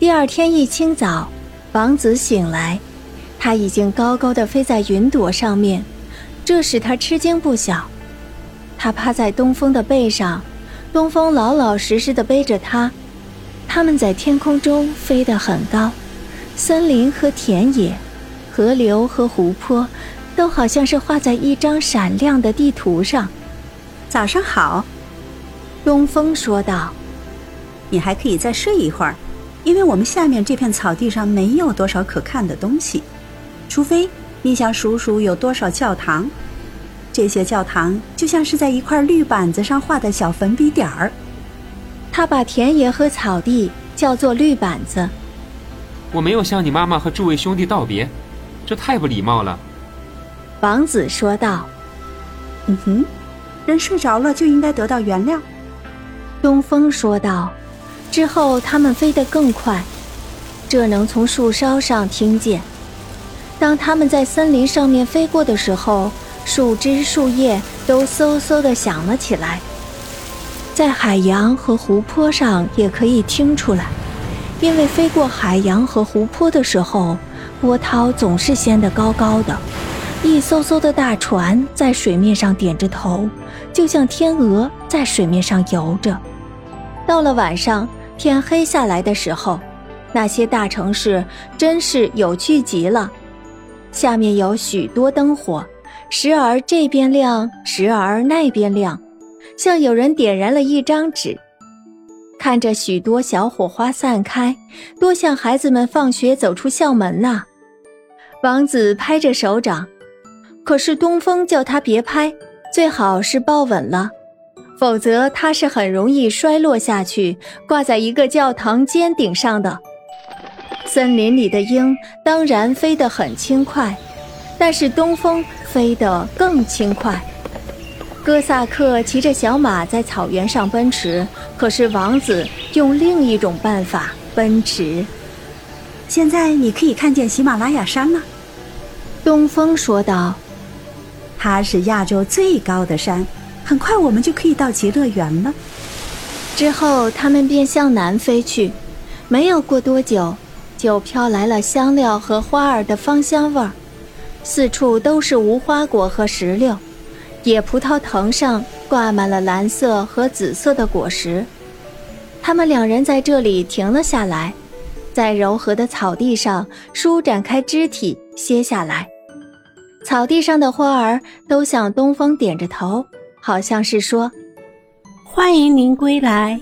第二天一清早，王子醒来，他已经高高的飞在云朵上面，这使他吃惊不小。他趴在东风的背上，东风老老实实的背着他。他们在天空中飞得很高，森林和田野，河流和湖泊，都好像是画在一张闪亮的地图上。早上好，东风说道：“你还可以再睡一会儿。”因为我们下面这片草地上没有多少可看的东西，除非你想数数有多少教堂。这些教堂就像是在一块绿板子上画的小粉笔点儿。他把田野和草地叫做绿板子。我没有向你妈妈和诸位兄弟道别，这太不礼貌了。王子说道。嗯哼，人睡着了就应该得到原谅。东风说道。之后，他们飞得更快，这能从树梢上听见。当他们在森林上面飞过的时候，树枝、树叶都嗖嗖地响了起来。在海洋和湖泊上也可以听出来，因为飞过海洋和湖泊的时候，波涛总是掀得高高的，一艘艘的大船在水面上点着头，就像天鹅在水面上游着。到了晚上。天黑下来的时候，那些大城市真是有趣极了。下面有许多灯火，时而这边亮，时而那边亮，像有人点燃了一张纸。看着许多小火花散开，多像孩子们放学走出校门呐！王子拍着手掌，可是东风叫他别拍，最好是抱稳了。否则，它是很容易摔落下去，挂在一个教堂尖顶上的。森林里的鹰当然飞得很轻快，但是东风飞得更轻快。哥萨克骑着小马在草原上奔驰，可是王子用另一种办法奔驰。现在你可以看见喜马拉雅山了，东风说道：“它是亚洲最高的山。”很快我们就可以到极乐园了。之后，他们便向南飞去。没有过多久，就飘来了香料和花儿的芳香味儿。四处都是无花果和石榴，野葡萄藤上挂满了蓝色和紫色的果实。他们两人在这里停了下来，在柔和的草地上舒展开肢体歇下来。草地上的花儿都向东风点着头。好像是说：“欢迎您归来。”